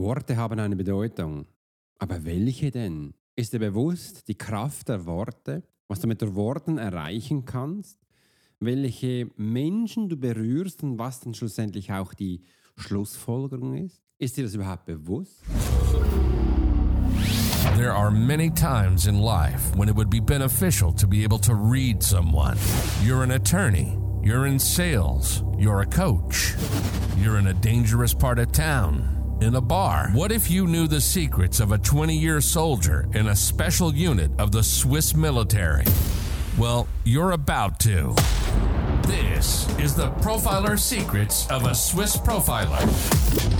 Worte haben eine Bedeutung. Aber welche denn? Ist dir bewusst die Kraft der Worte, was du mit den Worten erreichen kannst? Welche Menschen du berührst und was dann schlussendlich auch die Schlussfolgerung ist? Ist dir das überhaupt bewusst? There are many times in life when it would be beneficial to be able to read someone. You're an attorney, you're in sales, you're a coach, you're in a dangerous part of town in a bar. What if you knew the secrets of a 20 year soldier in a special unit of the Swiss military? Well, you're about to. This is the Profiler Secrets of a Swiss Profiler.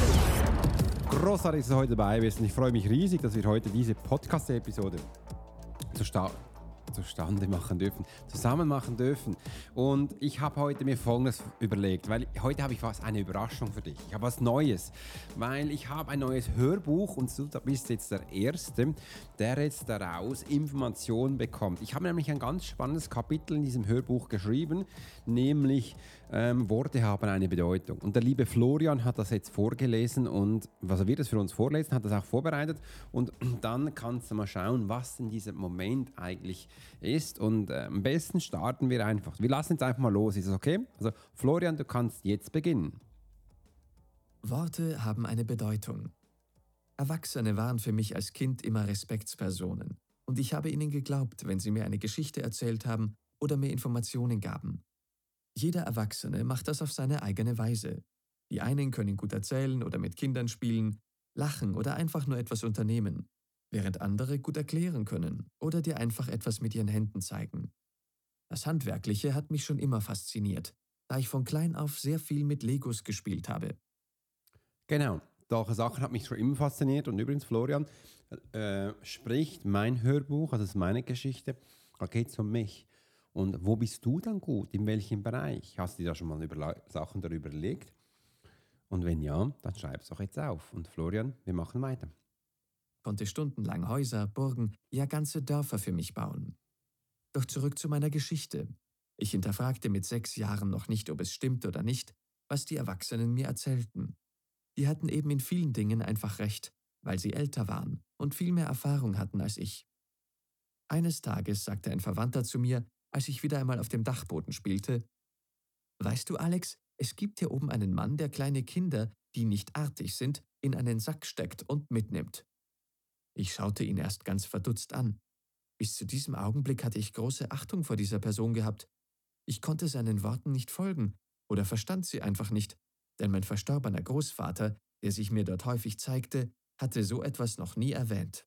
Großartig, dass du heute dabei bist und ich freue mich riesig, dass wir heute diese Podcast-Episode zustande machen dürfen, zusammen machen dürfen. Und ich habe heute mir Folgendes überlegt, weil heute habe ich was, eine Überraschung für dich. Ich habe was Neues, weil ich habe ein neues Hörbuch und du bist jetzt der Erste, der jetzt daraus Informationen bekommt. Ich habe nämlich ein ganz spannendes Kapitel in diesem Hörbuch geschrieben, nämlich ähm, Worte haben eine Bedeutung. Und der liebe Florian hat das jetzt vorgelesen und was er wird es für uns vorlesen, hat das auch vorbereitet. Und dann kannst du mal schauen, was in diesem Moment eigentlich ist. Und äh, am besten starten wir einfach. Wir lassen jetzt einfach mal los. Ist das okay? Also Florian, du kannst jetzt beginnen. Worte haben eine Bedeutung. Erwachsene waren für mich als Kind immer Respektspersonen. Und ich habe ihnen geglaubt, wenn sie mir eine Geschichte erzählt haben oder mir Informationen gaben. Jeder Erwachsene macht das auf seine eigene Weise. Die einen können gut erzählen oder mit Kindern spielen, lachen oder einfach nur etwas unternehmen, während andere gut erklären können oder dir einfach etwas mit ihren Händen zeigen. Das Handwerkliche hat mich schon immer fasziniert, da ich von klein auf sehr viel mit Legos gespielt habe. Genau, solche Sachen hat mich schon immer fasziniert. Und übrigens, Florian äh, spricht mein Hörbuch, also ist meine Geschichte, da geht es um mich. Und wo bist du dann gut? In welchem Bereich? Hast du dir da schon mal über Sachen darüber überlegt? Und wenn ja, dann schreib es doch jetzt auf. Und Florian, wir machen weiter. Konnte stundenlang Häuser, Burgen, ja ganze Dörfer für mich bauen. Doch zurück zu meiner Geschichte. Ich hinterfragte mit sechs Jahren noch nicht, ob es stimmt oder nicht, was die Erwachsenen mir erzählten. Die hatten eben in vielen Dingen einfach recht, weil sie älter waren und viel mehr Erfahrung hatten als ich. Eines Tages sagte ein Verwandter zu mir, als ich wieder einmal auf dem Dachboden spielte. Weißt du, Alex, es gibt hier oben einen Mann, der kleine Kinder, die nicht artig sind, in einen Sack steckt und mitnimmt. Ich schaute ihn erst ganz verdutzt an. Bis zu diesem Augenblick hatte ich große Achtung vor dieser Person gehabt. Ich konnte seinen Worten nicht folgen oder verstand sie einfach nicht, denn mein verstorbener Großvater, der sich mir dort häufig zeigte, hatte so etwas noch nie erwähnt.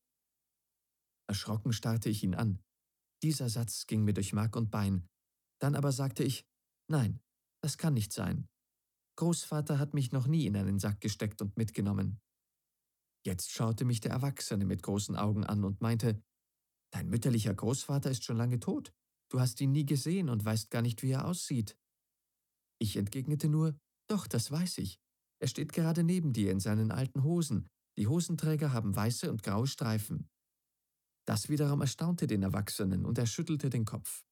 Erschrocken starrte ich ihn an. Dieser Satz ging mir durch Mark und Bein. Dann aber sagte ich, nein, das kann nicht sein. Großvater hat mich noch nie in einen Sack gesteckt und mitgenommen. Jetzt schaute mich der Erwachsene mit großen Augen an und meinte, Dein mütterlicher Großvater ist schon lange tot. Du hast ihn nie gesehen und weißt gar nicht, wie er aussieht. Ich entgegnete nur, Doch, das weiß ich. Er steht gerade neben dir in seinen alten Hosen. Die Hosenträger haben weiße und graue Streifen. Das wiederum erstaunte den Erwachsenen und er schüttelte den Kopf.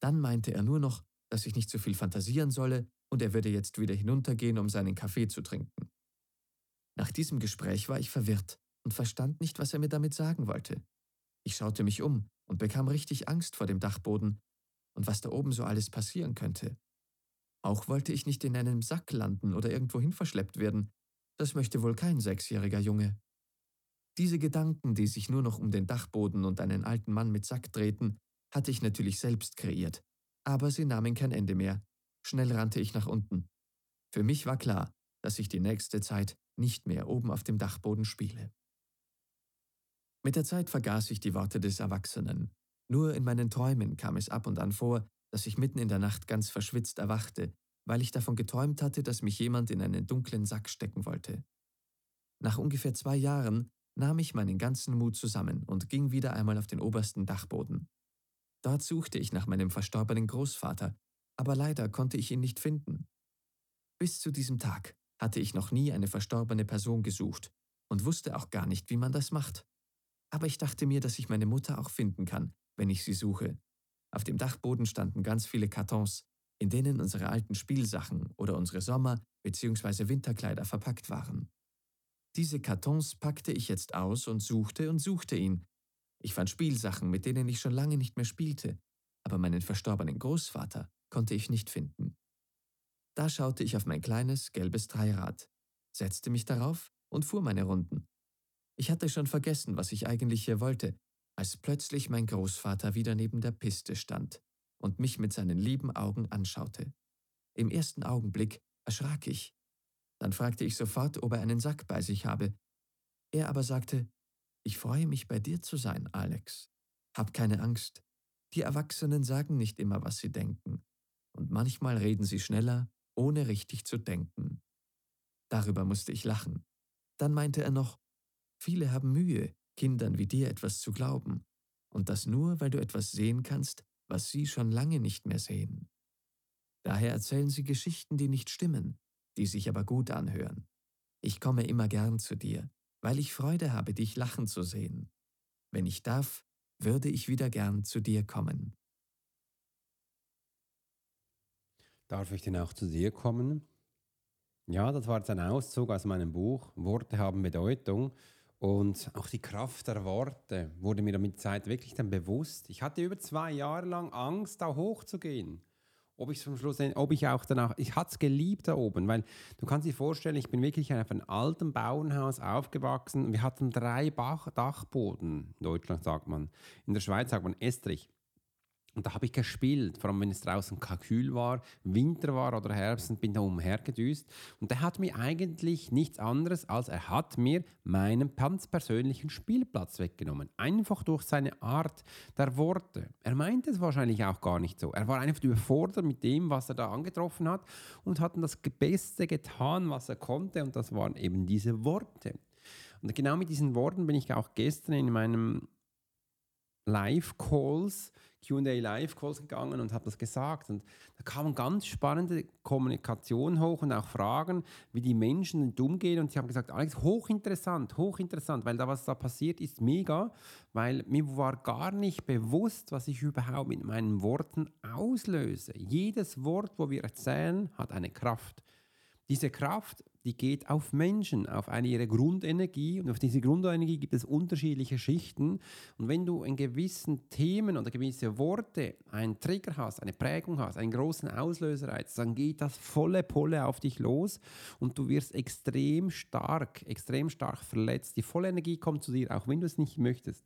Dann meinte er nur noch, dass ich nicht zu viel fantasieren solle und er würde jetzt wieder hinuntergehen, um seinen Kaffee zu trinken. Nach diesem Gespräch war ich verwirrt und verstand nicht, was er mir damit sagen wollte. Ich schaute mich um und bekam richtig Angst vor dem Dachboden und was da oben so alles passieren könnte. Auch wollte ich nicht in einem Sack landen oder irgendwohin verschleppt werden. Das möchte wohl kein sechsjähriger Junge. Diese Gedanken, die sich nur noch um den Dachboden und einen alten Mann mit Sack drehten, hatte ich natürlich selbst kreiert. Aber sie nahmen kein Ende mehr. Schnell rannte ich nach unten. Für mich war klar, dass ich die nächste Zeit nicht mehr oben auf dem Dachboden spiele. Mit der Zeit vergaß ich die Worte des Erwachsenen. Nur in meinen Träumen kam es ab und an vor, dass ich mitten in der Nacht ganz verschwitzt erwachte, weil ich davon geträumt hatte, dass mich jemand in einen dunklen Sack stecken wollte. Nach ungefähr zwei Jahren nahm ich meinen ganzen Mut zusammen und ging wieder einmal auf den obersten Dachboden. Dort suchte ich nach meinem verstorbenen Großvater, aber leider konnte ich ihn nicht finden. Bis zu diesem Tag hatte ich noch nie eine verstorbene Person gesucht und wusste auch gar nicht, wie man das macht. Aber ich dachte mir, dass ich meine Mutter auch finden kann, wenn ich sie suche. Auf dem Dachboden standen ganz viele Kartons, in denen unsere alten Spielsachen oder unsere Sommer- bzw. Winterkleider verpackt waren. Diese Kartons packte ich jetzt aus und suchte und suchte ihn. Ich fand Spielsachen, mit denen ich schon lange nicht mehr spielte, aber meinen verstorbenen Großvater konnte ich nicht finden. Da schaute ich auf mein kleines, gelbes Dreirad, setzte mich darauf und fuhr meine Runden. Ich hatte schon vergessen, was ich eigentlich hier wollte, als plötzlich mein Großvater wieder neben der Piste stand und mich mit seinen lieben Augen anschaute. Im ersten Augenblick erschrak ich. Dann fragte ich sofort, ob er einen Sack bei sich habe. Er aber sagte, ich freue mich bei dir zu sein, Alex. Hab keine Angst. Die Erwachsenen sagen nicht immer, was sie denken. Und manchmal reden sie schneller, ohne richtig zu denken. Darüber musste ich lachen. Dann meinte er noch, viele haben Mühe, Kindern wie dir etwas zu glauben, und das nur, weil du etwas sehen kannst, was sie schon lange nicht mehr sehen. Daher erzählen sie Geschichten, die nicht stimmen, die sich aber gut anhören. Ich komme immer gern zu dir, weil ich Freude habe, dich lachen zu sehen. Wenn ich darf, würde ich wieder gern zu dir kommen. Darf ich denn auch zu dir kommen? Ja, das war jetzt ein Auszug aus meinem Buch. Worte haben Bedeutung. Und auch die Kraft der Worte wurde mir mit der Zeit wirklich dann bewusst. Ich hatte über zwei Jahre lang Angst, da hochzugehen. Ob ich zum Schluss, ob ich auch danach, ich hatte es geliebt da oben, weil du kannst dir vorstellen, ich bin wirklich auf einem alten Bauernhaus aufgewachsen. Wir hatten drei Bach Dachboden, in Deutschland sagt man. In der Schweiz sagt man Estrich. Und da habe ich gespielt, vor allem wenn es draußen kühl war, Winter war oder Herbst und bin da umhergedüst. Und der hat mir eigentlich nichts anderes, als er hat mir meinen ganz persönlichen Spielplatz weggenommen. Einfach durch seine Art der Worte. Er meinte es wahrscheinlich auch gar nicht so. Er war einfach überfordert mit dem, was er da angetroffen hat und hat das Beste getan, was er konnte. Und das waren eben diese Worte. Und genau mit diesen Worten bin ich auch gestern in meinem Live-Calls QA Live Calls gegangen und habe das gesagt. Und da kamen ganz spannende Kommunikation hoch und auch Fragen, wie die Menschen damit umgehen. Und sie haben gesagt, Alex, hochinteressant, hochinteressant, weil da was da passiert ist, mega, weil mir war gar nicht bewusst, was ich überhaupt mit meinen Worten auslöse. Jedes Wort, wo wir erzählen, hat eine Kraft. Diese Kraft die geht auf Menschen, auf eine ihre Grundenergie und auf diese Grundenergie gibt es unterschiedliche Schichten und wenn du in gewissen Themen oder gewisse Worte einen Trigger hast, eine Prägung hast, einen großen Auslöserreiz, dann geht das volle Pulle auf dich los und du wirst extrem stark, extrem stark verletzt. Die volle Energie kommt zu dir, auch wenn du es nicht möchtest.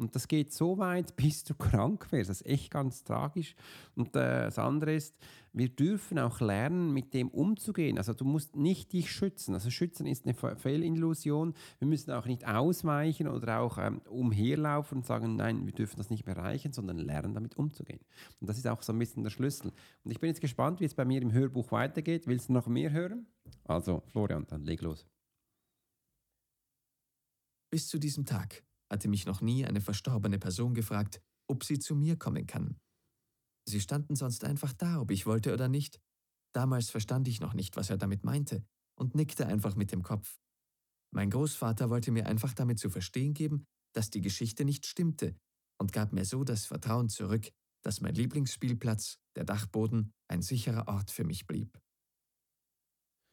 Und das geht so weit, bis du krank wirst. Das ist echt ganz tragisch. Und äh, das andere ist, wir dürfen auch lernen, mit dem umzugehen. Also du musst nicht dich schützen. Also schützen ist eine Fehlillusion. Wir müssen auch nicht ausweichen oder auch ähm, umherlaufen und sagen, nein, wir dürfen das nicht erreichen, sondern lernen, damit umzugehen. Und das ist auch so ein bisschen der Schlüssel. Und ich bin jetzt gespannt, wie es bei mir im Hörbuch weitergeht. Willst du noch mehr hören? Also, Florian, dann leg los. Bis zu diesem Tag hatte mich noch nie eine verstorbene Person gefragt, ob sie zu mir kommen kann. Sie standen sonst einfach da, ob ich wollte oder nicht. Damals verstand ich noch nicht, was er damit meinte, und nickte einfach mit dem Kopf. Mein Großvater wollte mir einfach damit zu verstehen geben, dass die Geschichte nicht stimmte und gab mir so das Vertrauen zurück, dass mein Lieblingsspielplatz, der Dachboden, ein sicherer Ort für mich blieb.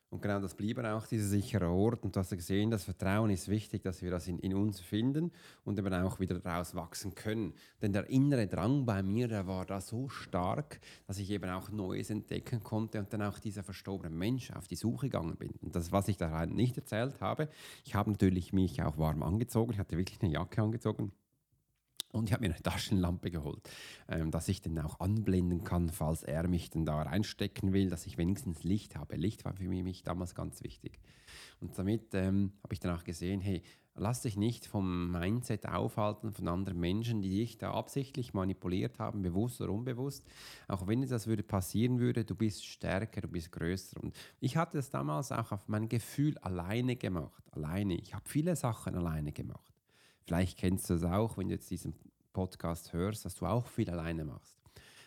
Und genau das blieb auch dieser sichere Ort. Und du hast gesehen, das Vertrauen ist wichtig, dass wir das in, in uns finden und eben auch wieder daraus wachsen können. Denn der innere Drang bei mir, der war da so stark, dass ich eben auch Neues entdecken konnte und dann auch dieser verstorbene Mensch auf die Suche gegangen bin. Und das, was ich da nicht erzählt habe, ich habe natürlich mich auch warm angezogen. Ich hatte wirklich eine Jacke angezogen und ich habe mir eine Taschenlampe geholt, ähm, dass ich den auch anblenden kann, falls er mich dann da reinstecken will, dass ich wenigstens Licht habe. Licht war für mich damals ganz wichtig. Und damit ähm, habe ich dann auch gesehen, hey, lass dich nicht vom Mindset aufhalten von anderen Menschen, die dich da absichtlich manipuliert haben, bewusst oder unbewusst. Auch wenn das würde passieren würde, du bist stärker, du bist größer. Und ich hatte es damals auch auf mein Gefühl alleine gemacht. Alleine. Ich habe viele Sachen alleine gemacht. Vielleicht kennst du es auch, wenn du jetzt diesen Podcast hörst, dass du auch viel alleine machst.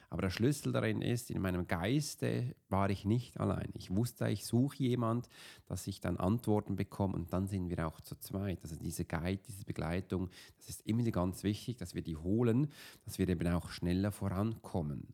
Aber der Schlüssel darin ist, in meinem Geiste war ich nicht allein. Ich wusste, ich suche jemand, dass ich dann Antworten bekomme und dann sind wir auch zu zweit. Also diese Guide, diese Begleitung, das ist immer ganz wichtig, dass wir die holen, dass wir eben auch schneller vorankommen.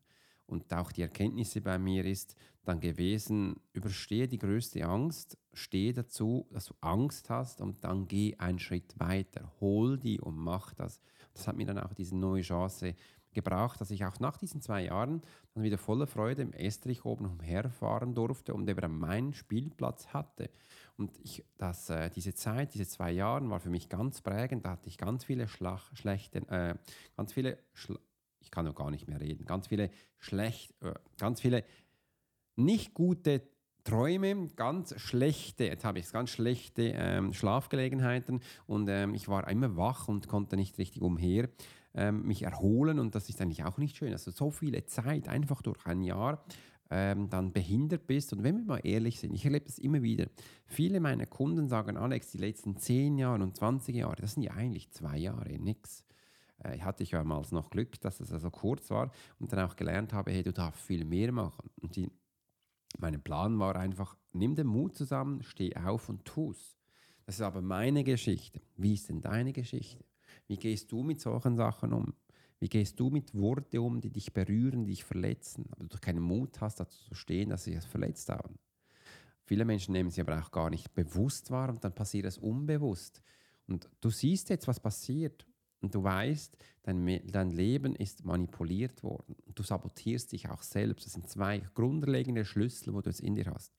Und auch die Erkenntnisse bei mir ist dann gewesen, überstehe die größte Angst, stehe dazu, dass du Angst hast und dann geh einen Schritt weiter, hol die und mach das. Das hat mir dann auch diese neue Chance gebraucht, dass ich auch nach diesen zwei Jahren dann wieder voller Freude im Estrich oben umherfahren durfte und eben meinen Spielplatz hatte. Und ich, das, äh, diese Zeit, diese zwei Jahre war für mich ganz prägend. Da hatte ich ganz viele Schlach, schlechte, äh, ganz viele, Schla ich kann noch gar nicht mehr reden, ganz viele schlecht, äh, ganz viele nicht gute Träume, ganz schlechte, jetzt habe ich es, ganz schlechte ähm, Schlafgelegenheiten und ähm, ich war immer wach und konnte nicht richtig umher ähm, mich erholen und das ist eigentlich auch nicht schön. Also so viele Zeit einfach durch ein Jahr ähm, dann behindert bist. Und wenn wir mal ehrlich sind, ich erlebe das immer wieder. Viele meiner Kunden sagen, Alex, die letzten 10 Jahre und 20 Jahre, das sind ja eigentlich zwei Jahre, nix. Äh, hatte ich ja mal noch Glück, dass es also kurz war und dann auch gelernt habe, hey, du darfst viel mehr machen. Und die, mein Plan war einfach, nimm den Mut zusammen, steh auf und tu's. Das ist aber meine Geschichte. Wie ist denn deine Geschichte? Wie gehst du mit solchen Sachen um? Wie gehst du mit Worten um, die dich berühren, die dich verletzen, aber du keinen Mut hast, dazu zu stehen, dass sie es verletzt haben? Viele Menschen nehmen sie aber auch gar nicht bewusst wahr und dann passiert es unbewusst. Und du siehst jetzt, was passiert und du weißt, dein, dein Leben ist manipuliert worden. Du sabotierst dich auch selbst. Das sind zwei grundlegende Schlüssel, wo du es in dir hast.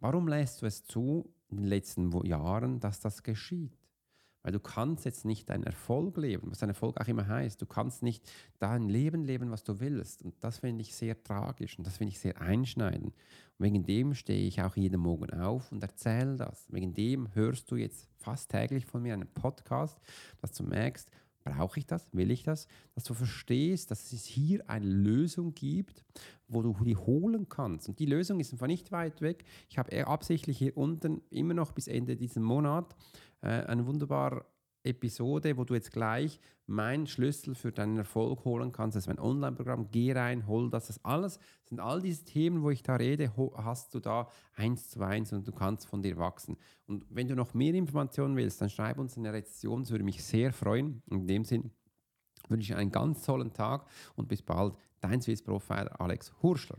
Warum lässt du es zu in den letzten Jahren, dass das geschieht? Weil du kannst jetzt nicht deinen Erfolg leben, was dein Erfolg auch immer heißt. Du kannst nicht dein Leben leben, was du willst. Und das finde ich sehr tragisch und das finde ich sehr einschneidend. Und wegen dem stehe ich auch jeden Morgen auf und erzähle das. Wegen dem hörst du jetzt fast täglich von mir einen Podcast, dass du merkst, brauche ich das, will ich das, dass du verstehst, dass es hier eine Lösung gibt, wo du die holen kannst. Und die Lösung ist einfach nicht weit weg. Ich habe absichtlich hier unten immer noch bis Ende dieses Monats äh, eine wunderbare Episode, wo du jetzt gleich meinen Schlüssel für deinen Erfolg holen kannst. Das ist mein Online-Programm. Geh rein, hol das. Das alles sind all diese Themen, wo ich da rede, hast du da eins zu eins und du kannst von dir wachsen. Und wenn du noch mehr Informationen willst, dann schreib uns eine Rezession. Das würde mich sehr freuen. In dem Sinn wünsche ich einen ganz tollen Tag und bis bald. Dein Swiss Profiler Alex Hurschler.